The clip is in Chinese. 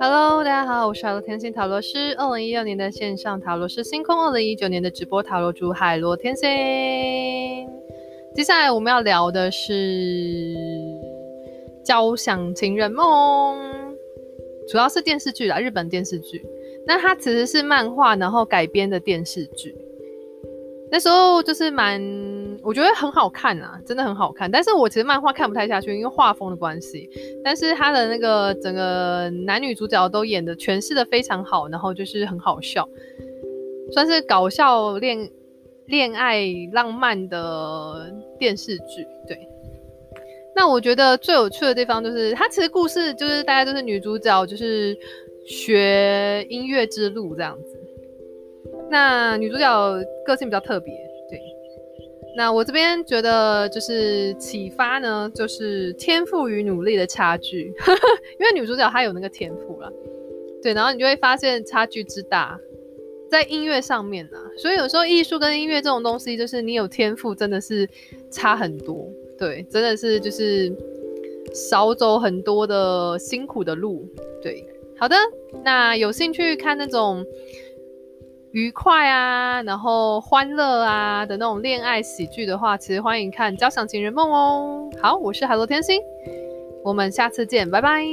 Hello，大家好，我是海螺天心塔罗师。二零一六年的线上塔罗师星空，二零一九年的直播塔罗主海螺天心。接下来我们要聊的是《交响情人梦》，主要是电视剧啦，日本电视剧。那它其实是漫画，然后改编的电视剧。那时候就是蛮。我觉得很好看啊，真的很好看。但是我其实漫画看不太下去，因为画风的关系。但是他的那个整个男女主角都演的诠释的非常好，然后就是很好笑，算是搞笑恋恋爱浪漫的电视剧。对。那我觉得最有趣的地方就是，它其实故事就是大概都是女主角就是学音乐之路这样子。那女主角个性比较特别。对那我这边觉得就是启发呢，就是天赋与努力的差距，因为女主角她有那个天赋了，对，然后你就会发现差距之大，在音乐上面呢，所以有时候艺术跟音乐这种东西，就是你有天赋真的是差很多，对，真的是就是少走很多的辛苦的路，对，好的，那有兴趣看那种。愉快啊，然后欢乐啊的那种恋爱喜剧的话，其实欢迎看《交响情人梦》哦。好，我是海螺天心，我们下次见，拜拜。